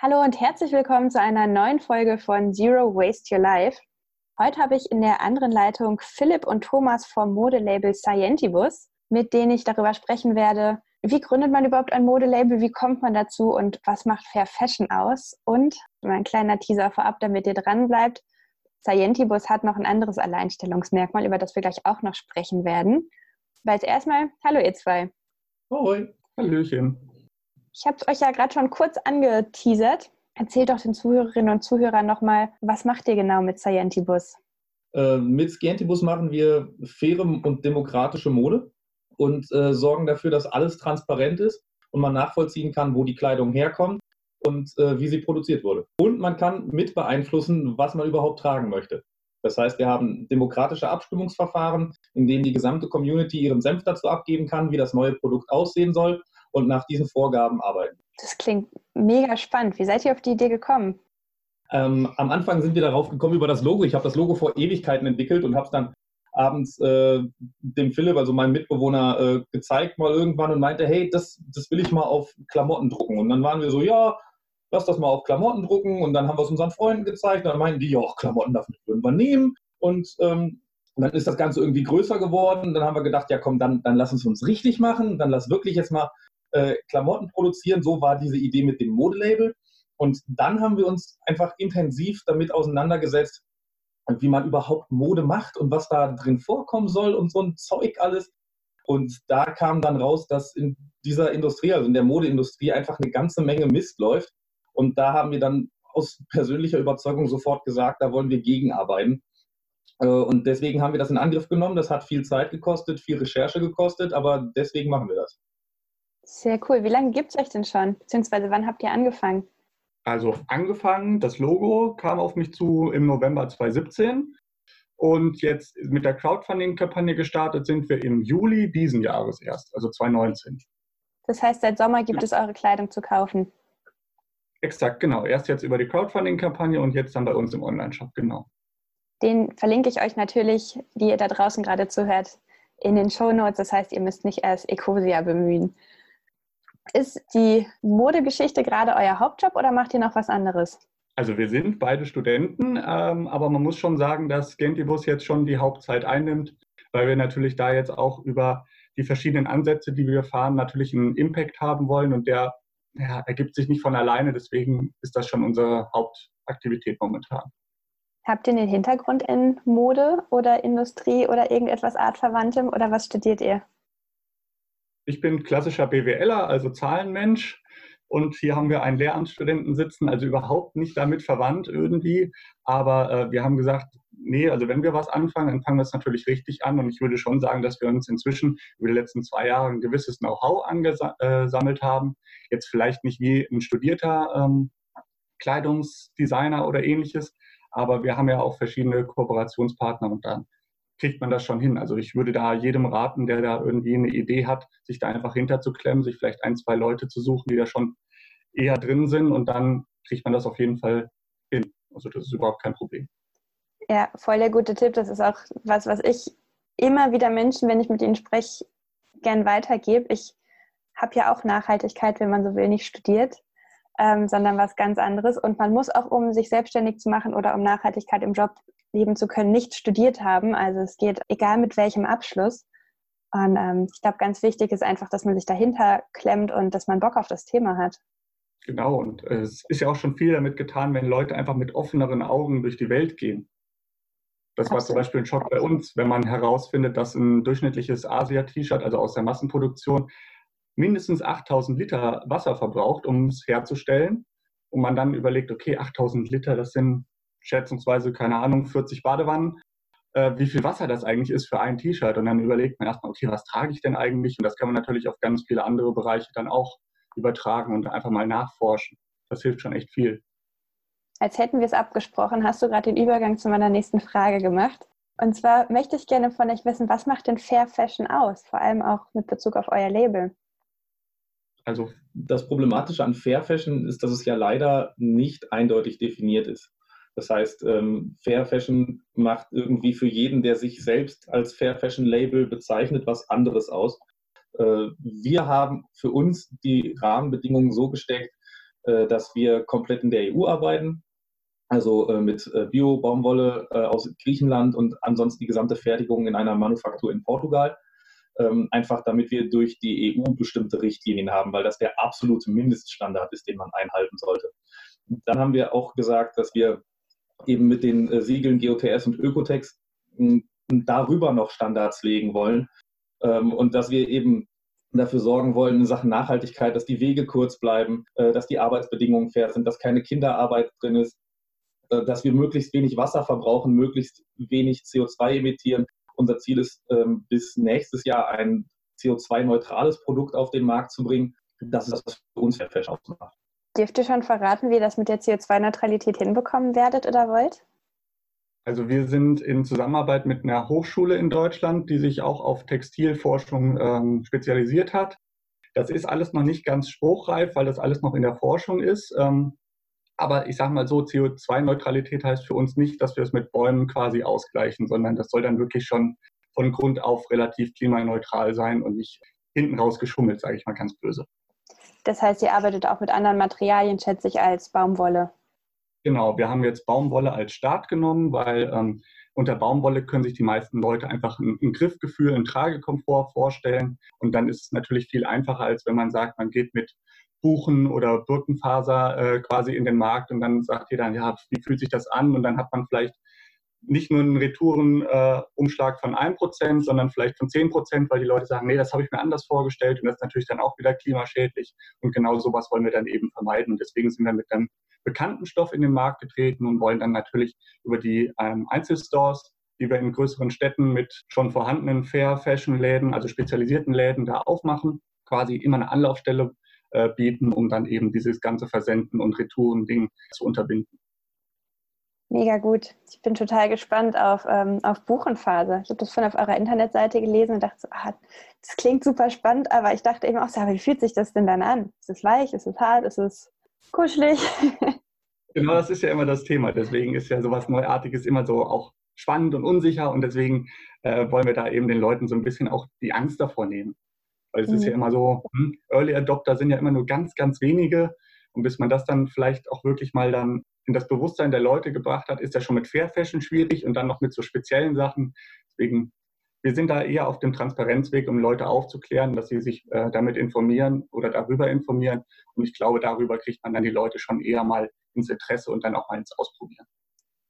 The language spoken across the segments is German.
Hallo und herzlich willkommen zu einer neuen Folge von Zero Waste Your Life. Heute habe ich in der anderen Leitung Philipp und Thomas vom Modelabel Scientibus, mit denen ich darüber sprechen werde, wie gründet man überhaupt ein Modelabel, wie kommt man dazu und was macht Fair Fashion aus? Und mein kleiner Teaser vorab, damit ihr dran bleibt. Scientibus hat noch ein anderes Alleinstellungsmerkmal, über das wir gleich auch noch sprechen werden. Aber jetzt erstmal, hallo ihr zwei. Hoi, Hallöchen. Ich habe euch ja gerade schon kurz angeteasert. Erzählt doch den Zuhörerinnen und Zuhörern nochmal, was macht ihr genau mit Scientibus? Äh, mit Scientibus machen wir faire und demokratische Mode und äh, sorgen dafür, dass alles transparent ist und man nachvollziehen kann, wo die Kleidung herkommt und äh, wie sie produziert wurde. Und man kann mit beeinflussen, was man überhaupt tragen möchte. Das heißt, wir haben demokratische Abstimmungsverfahren, in denen die gesamte Community ihren Senf dazu abgeben kann, wie das neue Produkt aussehen soll und nach diesen Vorgaben arbeiten. Das klingt mega spannend. Wie seid ihr auf die Idee gekommen? Ähm, am Anfang sind wir darauf gekommen über das Logo. Ich habe das Logo vor Ewigkeiten entwickelt und habe es dann abends äh, dem Philipp, also meinem Mitbewohner, äh, gezeigt mal irgendwann und meinte, hey, das, das will ich mal auf Klamotten drucken. Und dann waren wir so, ja, lass das mal auf Klamotten drucken. Und dann haben wir es unseren Freunden gezeigt. Und dann meinten die, ja, Klamotten davon würden wir nehmen. Und ähm, dann ist das Ganze irgendwie größer geworden. Dann haben wir gedacht, ja komm, dann, dann lass uns uns richtig machen. Dann lass wirklich jetzt mal äh, Klamotten produzieren. So war diese Idee mit dem Modelabel. Und dann haben wir uns einfach intensiv damit auseinandergesetzt, wie man überhaupt Mode macht und was da drin vorkommen soll und so ein Zeug alles. Und da kam dann raus, dass in dieser Industrie, also in der Modeindustrie, einfach eine ganze Menge Mist läuft. Und da haben wir dann aus persönlicher Überzeugung sofort gesagt, da wollen wir gegenarbeiten. Äh, und deswegen haben wir das in Angriff genommen. Das hat viel Zeit gekostet, viel Recherche gekostet, aber deswegen machen wir das. Sehr cool. Wie lange gibt es euch denn schon? Beziehungsweise wann habt ihr angefangen? Also angefangen, das Logo kam auf mich zu im November 2017 und jetzt mit der Crowdfunding-Kampagne gestartet sind wir im Juli diesen Jahres erst, also 2019. Das heißt, seit Sommer gibt es eure Kleidung zu kaufen? Exakt, genau. Erst jetzt über die Crowdfunding-Kampagne und jetzt dann bei uns im Online-Shop, genau. Den verlinke ich euch natürlich, die ihr da draußen gerade zuhört, in den Show Notes. Das heißt, ihr müsst nicht erst Ecosia bemühen. Ist die Modegeschichte gerade euer Hauptjob oder macht ihr noch was anderes? Also wir sind beide Studenten, ähm, aber man muss schon sagen, dass Gentibus jetzt schon die Hauptzeit einnimmt, weil wir natürlich da jetzt auch über die verschiedenen Ansätze, die wir fahren, natürlich einen Impact haben wollen und der ja, ergibt sich nicht von alleine. Deswegen ist das schon unsere Hauptaktivität momentan. Habt ihr einen Hintergrund in Mode oder Industrie oder irgendetwas Artverwandtem oder was studiert ihr? Ich bin klassischer BWLer, also Zahlenmensch. Und hier haben wir einen Lehramtsstudenten sitzen, also überhaupt nicht damit verwandt irgendwie. Aber äh, wir haben gesagt, nee, also wenn wir was anfangen, dann fangen wir es natürlich richtig an. Und ich würde schon sagen, dass wir uns inzwischen über die letzten zwei Jahre ein gewisses Know-how angesammelt haben. Jetzt vielleicht nicht wie ein studierter ähm, Kleidungsdesigner oder ähnliches, aber wir haben ja auch verschiedene Kooperationspartner und dann kriegt man das schon hin. Also ich würde da jedem raten, der da irgendwie eine Idee hat, sich da einfach hinterzuklemmen, sich vielleicht ein, zwei Leute zu suchen, die da schon eher drin sind und dann kriegt man das auf jeden Fall hin. Also das ist überhaupt kein Problem. Ja, voll der gute Tipp. Das ist auch was, was ich immer wieder Menschen, wenn ich mit ihnen spreche, gern weitergebe. Ich habe ja auch Nachhaltigkeit, wenn man so will, nicht studiert, ähm, sondern was ganz anderes. Und man muss auch, um sich selbstständig zu machen oder um Nachhaltigkeit im Job leben zu können, nicht studiert haben. Also es geht egal mit welchem Abschluss. Und ähm, ich glaube, ganz wichtig ist einfach, dass man sich dahinter klemmt und dass man Bock auf das Thema hat. Genau, und äh, es ist ja auch schon viel damit getan, wenn Leute einfach mit offeneren Augen durch die Welt gehen. Das war zum Beispiel ein Schock bei uns, wenn man herausfindet, dass ein durchschnittliches Asia-T-Shirt, also aus der Massenproduktion, mindestens 8000 Liter Wasser verbraucht, um es herzustellen. Und man dann überlegt, okay, 8000 Liter, das sind schätzungsweise, keine Ahnung, 40 Badewannen, äh, wie viel Wasser das eigentlich ist für ein T-Shirt. Und dann überlegt man erstmal, okay, was trage ich denn eigentlich? Und das kann man natürlich auf ganz viele andere Bereiche dann auch übertragen und einfach mal nachforschen. Das hilft schon echt viel. Als hätten wir es abgesprochen, hast du gerade den Übergang zu meiner nächsten Frage gemacht. Und zwar möchte ich gerne von euch wissen, was macht denn Fair Fashion aus? Vor allem auch mit Bezug auf euer Label. Also das Problematische an Fair Fashion ist, dass es ja leider nicht eindeutig definiert ist. Das heißt, ähm, Fair Fashion macht irgendwie für jeden, der sich selbst als Fair Fashion Label bezeichnet, was anderes aus. Äh, wir haben für uns die Rahmenbedingungen so gesteckt, äh, dass wir komplett in der EU arbeiten, also äh, mit Bio-Baumwolle aus Griechenland und ansonsten die gesamte Fertigung in einer Manufaktur in Portugal. Ähm, einfach damit wir durch die EU bestimmte Richtlinien haben, weil das der absolute Mindeststandard ist, den man einhalten sollte. Dann haben wir auch gesagt, dass wir eben mit den äh, Siegeln GOTS und Ökotex darüber noch Standards legen wollen ähm, und dass wir eben dafür sorgen wollen in Sachen Nachhaltigkeit, dass die Wege kurz bleiben, äh, dass die Arbeitsbedingungen fair sind, dass keine Kinderarbeit drin ist, äh, dass wir möglichst wenig Wasser verbrauchen, möglichst wenig CO2 emittieren. Unser Ziel ist, ähm, bis nächstes Jahr ein CO2-neutrales Produkt auf den Markt zu bringen. Das ist das, was für uns Fairfish ausmacht. Dürft ihr schon verraten, wie ihr das mit der CO2-Neutralität hinbekommen werdet oder wollt? Also wir sind in Zusammenarbeit mit einer Hochschule in Deutschland, die sich auch auf Textilforschung ähm, spezialisiert hat. Das ist alles noch nicht ganz spruchreif, weil das alles noch in der Forschung ist. Ähm, aber ich sage mal so, CO2-Neutralität heißt für uns nicht, dass wir es mit Bäumen quasi ausgleichen, sondern das soll dann wirklich schon von Grund auf relativ klimaneutral sein und nicht hinten raus geschummelt, sage ich mal ganz böse. Das heißt, ihr arbeitet auch mit anderen Materialien, schätze ich, als Baumwolle. Genau, wir haben jetzt Baumwolle als Start genommen, weil ähm, unter Baumwolle können sich die meisten Leute einfach ein, ein Griffgefühl, einen Tragekomfort vorstellen. Und dann ist es natürlich viel einfacher, als wenn man sagt, man geht mit Buchen oder Birkenfaser äh, quasi in den Markt und dann sagt ihr dann, ja, wie fühlt sich das an? Und dann hat man vielleicht nicht nur einen Retourenumschlag äh, von 1%, sondern vielleicht von 10%, weil die Leute sagen, nee, das habe ich mir anders vorgestellt und das ist natürlich dann auch wieder klimaschädlich. Und genau sowas wollen wir dann eben vermeiden. Und deswegen sind wir mit einem bekannten Stoff in den Markt getreten und wollen dann natürlich über die ähm, Einzelstores, die wir in größeren Städten mit schon vorhandenen Fair Fashion Läden, also spezialisierten Läden da aufmachen, quasi immer eine Anlaufstelle äh, bieten, um dann eben dieses ganze Versenden und Retouren-Ding zu unterbinden. Mega gut. Ich bin total gespannt auf, ähm, auf Buchenphase. Ich habe das von auf eurer Internetseite gelesen und dachte so, ah, das klingt super spannend, aber ich dachte eben auch so, wie fühlt sich das denn dann an? Ist es weich? Ist es hart? Ist es kuschelig? genau, das ist ja immer das Thema. Deswegen ist ja sowas Neuartiges immer so auch spannend und unsicher und deswegen äh, wollen wir da eben den Leuten so ein bisschen auch die Angst davor nehmen. Weil es mhm. ist ja mhm. immer so, hm, Early Adopter sind ja immer nur ganz, ganz wenige. Und bis man das dann vielleicht auch wirklich mal dann in das Bewusstsein der Leute gebracht hat, ist ja schon mit Fair Fashion schwierig und dann noch mit so speziellen Sachen. Deswegen, wir sind da eher auf dem Transparenzweg, um Leute aufzuklären, dass sie sich äh, damit informieren oder darüber informieren. Und ich glaube, darüber kriegt man dann die Leute schon eher mal ins Interesse und dann auch mal ins Ausprobieren.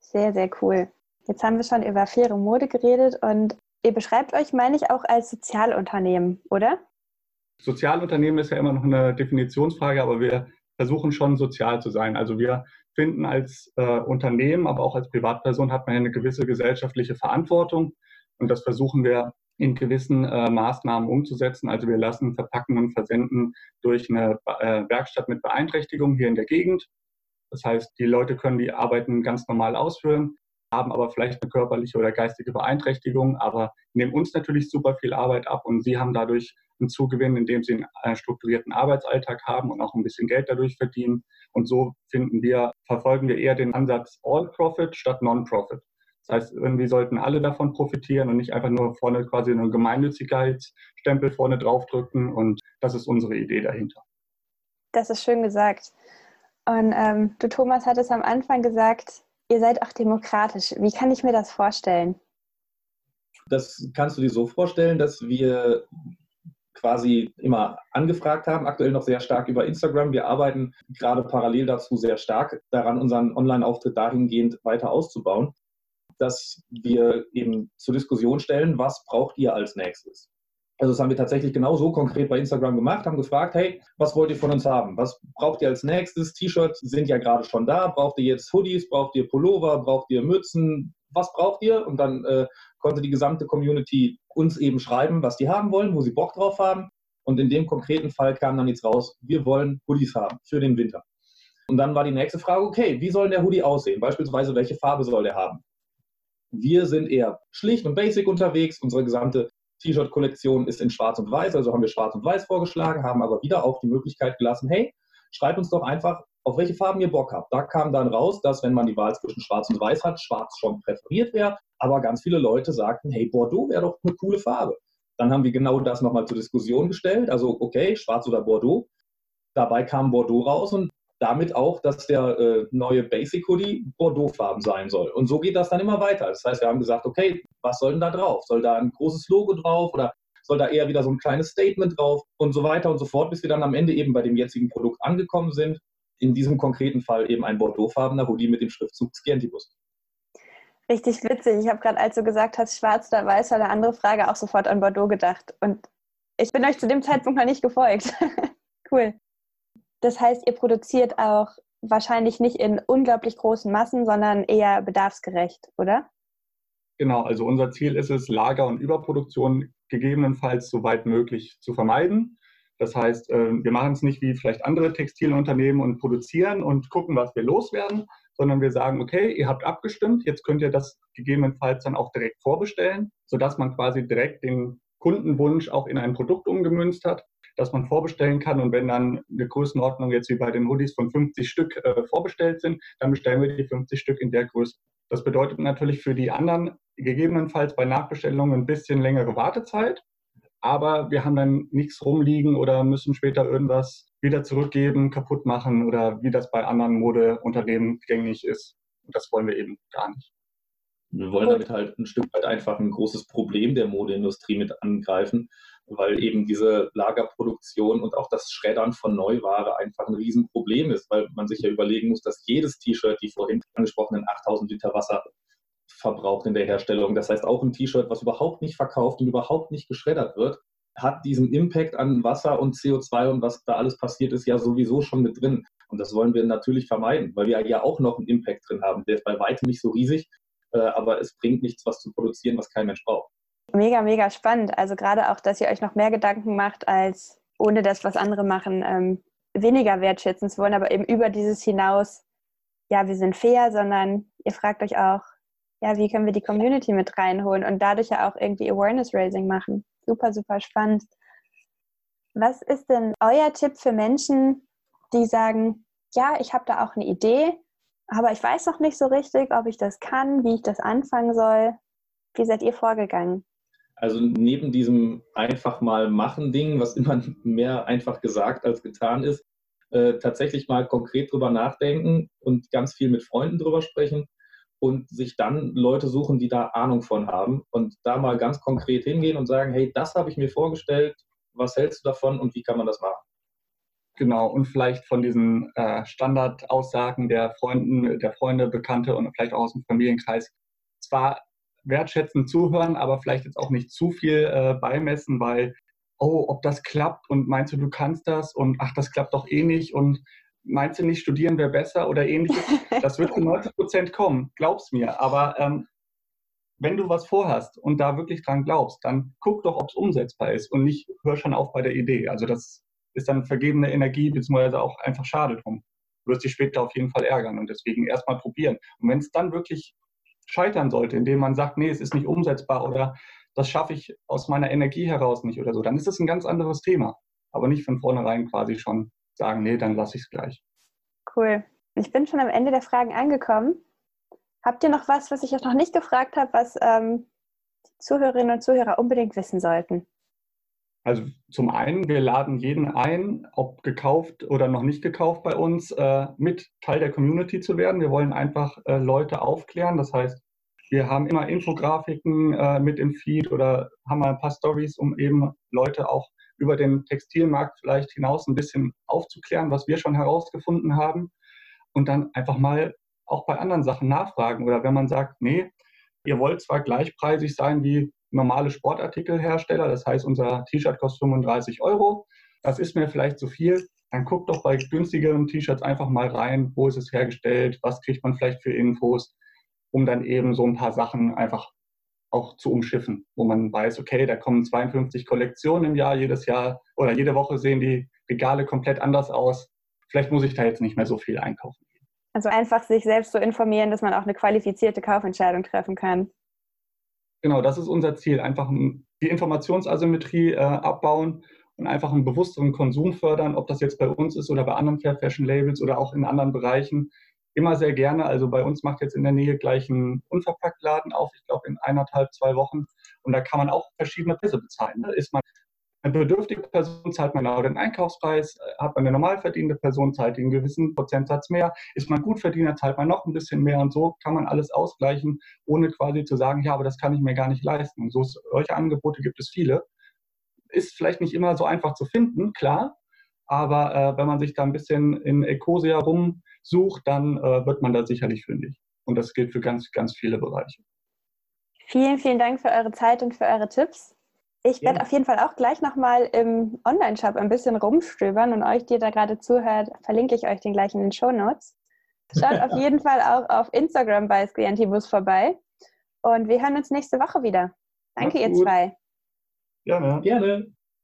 Sehr, sehr cool. Jetzt haben wir schon über faire Mode geredet und Ihr beschreibt euch, meine ich, auch als Sozialunternehmen, oder? Sozialunternehmen ist ja immer noch eine Definitionsfrage, aber wir versuchen schon sozial zu sein. Also wir finden als äh, Unternehmen, aber auch als Privatperson hat man ja eine gewisse gesellschaftliche Verantwortung und das versuchen wir in gewissen äh, Maßnahmen umzusetzen. Also wir lassen verpacken und versenden durch eine äh, Werkstatt mit Beeinträchtigung hier in der Gegend. Das heißt, die Leute können die Arbeiten ganz normal ausführen haben aber vielleicht eine körperliche oder geistige Beeinträchtigung, aber nehmen uns natürlich super viel Arbeit ab und sie haben dadurch einen Zugewinn, indem sie einen äh, strukturierten Arbeitsalltag haben und auch ein bisschen Geld dadurch verdienen. Und so finden wir, verfolgen wir eher den Ansatz All Profit statt Non-Profit. Das heißt, irgendwie sollten alle davon profitieren und nicht einfach nur vorne quasi einen Gemeinnützigkeitsstempel vorne draufdrücken. Und das ist unsere Idee dahinter. Das ist schön gesagt. Und ähm, du, Thomas, hattest am Anfang gesagt, Ihr seid auch demokratisch. Wie kann ich mir das vorstellen? Das kannst du dir so vorstellen, dass wir quasi immer angefragt haben, aktuell noch sehr stark über Instagram. Wir arbeiten gerade parallel dazu sehr stark daran, unseren Online-Auftritt dahingehend weiter auszubauen, dass wir eben zur Diskussion stellen, was braucht ihr als nächstes? Also das haben wir tatsächlich genau so konkret bei Instagram gemacht, haben gefragt, hey, was wollt ihr von uns haben? Was braucht ihr als nächstes? T-Shirts sind ja gerade schon da. Braucht ihr jetzt Hoodies? Braucht ihr Pullover? Braucht ihr Mützen? Was braucht ihr? Und dann äh, konnte die gesamte Community uns eben schreiben, was die haben wollen, wo sie Bock drauf haben. Und in dem konkreten Fall kam dann jetzt raus, wir wollen Hoodies haben für den Winter. Und dann war die nächste Frage, okay, wie soll der Hoodie aussehen? Beispielsweise, welche Farbe soll der haben? Wir sind eher schlicht und basic unterwegs. Unsere gesamte T-Shirt-Kollektion ist in Schwarz und Weiß, also haben wir Schwarz und Weiß vorgeschlagen, haben aber wieder auch die Möglichkeit gelassen, hey, schreibt uns doch einfach, auf welche Farben ihr Bock habt. Da kam dann raus, dass wenn man die Wahl zwischen Schwarz und Weiß hat, Schwarz schon präferiert wäre, aber ganz viele Leute sagten, hey, Bordeaux wäre doch eine coole Farbe. Dann haben wir genau das nochmal zur Diskussion gestellt, also okay, Schwarz oder Bordeaux. Dabei kam Bordeaux raus und damit auch, dass der äh, neue Basic Hoodie Bordeaux-Farben sein soll. Und so geht das dann immer weiter. Das heißt, wir haben gesagt, okay, was soll denn da drauf? Soll da ein großes Logo drauf oder soll da eher wieder so ein kleines Statement drauf und so weiter und so fort, bis wir dann am Ende eben bei dem jetzigen Produkt angekommen sind. In diesem konkreten Fall eben ein Bordeaux-farbener Hoodie mit dem Schriftzug Scientibus. Richtig witzig. Ich habe gerade, als du gesagt hast, schwarz oder weiß, war eine andere Frage auch sofort an Bordeaux gedacht. Und ich bin euch zu dem Zeitpunkt noch nicht gefolgt. cool. Das heißt, ihr produziert auch wahrscheinlich nicht in unglaublich großen Massen, sondern eher bedarfsgerecht, oder? Genau, also unser Ziel ist es, Lager- und Überproduktion gegebenenfalls so weit möglich zu vermeiden. Das heißt, äh, wir machen es nicht wie vielleicht andere Textilunternehmen und produzieren und gucken, was wir loswerden, sondern wir sagen, okay, ihr habt abgestimmt, jetzt könnt ihr das gegebenenfalls dann auch direkt vorbestellen, sodass man quasi direkt den Kundenwunsch auch in ein Produkt umgemünzt hat, das man vorbestellen kann. Und wenn dann eine Größenordnung jetzt wie bei den Hoodies von 50 Stück äh, vorbestellt sind, dann bestellen wir die 50 Stück in der Größe. Das bedeutet natürlich für die anderen gegebenenfalls bei Nachbestellungen ein bisschen längere Wartezeit aber wir haben dann nichts rumliegen oder müssen später irgendwas wieder zurückgeben, kaputt machen oder wie das bei anderen Modeunternehmen gängig ist. Und das wollen wir eben gar nicht. Wir wollen damit halt ein Stück weit einfach ein großes Problem der Modeindustrie mit angreifen, weil eben diese Lagerproduktion und auch das Schreddern von Neuware einfach ein Riesenproblem ist, weil man sich ja überlegen muss, dass jedes T-Shirt die vorhin angesprochenen 8000 Liter Wasser verbraucht in der Herstellung. Das heißt, auch ein T-Shirt, was überhaupt nicht verkauft und überhaupt nicht geschreddert wird, hat diesen Impact an Wasser und CO2 und was da alles passiert ist, ja sowieso schon mit drin. Und das wollen wir natürlich vermeiden, weil wir ja auch noch einen Impact drin haben. Der ist bei weitem nicht so riesig, äh, aber es bringt nichts, was zu produzieren, was kein Mensch braucht. Mega, mega spannend. Also gerade auch, dass ihr euch noch mehr Gedanken macht, als ohne das, was andere machen, ähm, weniger wertschätzen zu wollen, aber eben über dieses hinaus, ja, wir sind fair, sondern ihr fragt euch auch, ja, wie können wir die Community mit reinholen und dadurch ja auch irgendwie Awareness-Raising machen. Super, super spannend. Was ist denn euer Tipp für Menschen, die sagen, ja, ich habe da auch eine Idee, aber ich weiß noch nicht so richtig, ob ich das kann, wie ich das anfangen soll. Wie seid ihr vorgegangen? Also neben diesem einfach mal machen Ding, was immer mehr einfach gesagt als getan ist, äh, tatsächlich mal konkret drüber nachdenken und ganz viel mit Freunden drüber sprechen und sich dann Leute suchen, die da Ahnung von haben und da mal ganz konkret hingehen und sagen, hey, das habe ich mir vorgestellt, was hältst du davon und wie kann man das machen? Genau, und vielleicht von diesen äh, Standardaussagen der Freunden, der Freunde, Bekannte und vielleicht auch aus dem Familienkreis zwar wertschätzend zuhören, aber vielleicht jetzt auch nicht zu viel äh, beimessen, weil, oh, ob das klappt und meinst du, du kannst das und ach, das klappt doch eh nicht und meinst du nicht, studieren wäre besser oder ähnliches? Das wird zu 90 Prozent kommen, glaub's mir. Aber ähm, wenn du was vorhast und da wirklich dran glaubst, dann guck doch, ob es umsetzbar ist und nicht hör schon auf bei der Idee. Also das ist dann vergebene Energie, beziehungsweise auch einfach schade drum. Du wirst dich später auf jeden Fall ärgern und deswegen erstmal probieren. Und wenn es dann wirklich scheitern sollte, indem man sagt, nee, es ist nicht umsetzbar oder das schaffe ich aus meiner Energie heraus nicht oder so, dann ist das ein ganz anderes Thema. Aber nicht von vornherein quasi schon sagen, nee, dann lasse ich es gleich. Cool. Ich bin schon am Ende der Fragen angekommen. Habt ihr noch was, was ich euch noch nicht gefragt habe, was ähm, die Zuhörerinnen und Zuhörer unbedingt wissen sollten? Also zum einen, wir laden jeden ein, ob gekauft oder noch nicht gekauft bei uns, äh, mit Teil der Community zu werden. Wir wollen einfach äh, Leute aufklären. Das heißt, wir haben immer Infografiken äh, mit im Feed oder haben mal ein paar Stories, um eben Leute auch über den Textilmarkt vielleicht hinaus ein bisschen aufzuklären, was wir schon herausgefunden haben und dann einfach mal auch bei anderen Sachen nachfragen. Oder wenn man sagt, nee, ihr wollt zwar gleichpreisig sein wie normale Sportartikelhersteller, das heißt, unser T-Shirt kostet 35 Euro, das ist mir vielleicht zu viel, dann guckt doch bei günstigeren T-Shirts einfach mal rein, wo ist es hergestellt, was kriegt man vielleicht für Infos, um dann eben so ein paar Sachen einfach auch zu umschiffen, wo man weiß, okay, da kommen 52 Kollektionen im Jahr, jedes Jahr oder jede Woche sehen die Regale komplett anders aus. Vielleicht muss ich da jetzt nicht mehr so viel einkaufen. Also einfach sich selbst so informieren, dass man auch eine qualifizierte Kaufentscheidung treffen kann. Genau, das ist unser Ziel. Einfach die Informationsasymmetrie äh, abbauen und einfach einen bewussteren Konsum fördern, ob das jetzt bei uns ist oder bei anderen Fair Fashion Labels oder auch in anderen Bereichen immer sehr gerne. Also bei uns macht jetzt in der Nähe gleich ein Unverpacktladen auf, ich glaube in eineinhalb, zwei Wochen. Und da kann man auch verschiedene Preise bezahlen. Da ist man Eine bedürftige Person zahlt man auch den Einkaufspreis, hat man eine normal verdienende Person, zahlt einen gewissen Prozentsatz mehr. Ist man Gutverdiener, zahlt man noch ein bisschen mehr und so kann man alles ausgleichen, ohne quasi zu sagen, ja, aber das kann ich mir gar nicht leisten. Und so, solche Angebote gibt es viele. Ist vielleicht nicht immer so einfach zu finden, klar, aber äh, wenn man sich da ein bisschen in Ecosia rumsucht, dann äh, wird man da sicherlich fündig. Und das gilt für ganz, ganz viele Bereiche. Vielen, vielen Dank für eure Zeit und für eure Tipps. Ich werde ja. auf jeden Fall auch gleich nochmal im Online-Shop ein bisschen rumstöbern und euch, die da gerade zuhört, verlinke ich euch den gleich in den Show Notes. Schaut auf jeden Fall auch auf Instagram bei Scientibus vorbei. Und wir hören uns nächste Woche wieder. Danke, ihr zwei. Gerne. Gerne.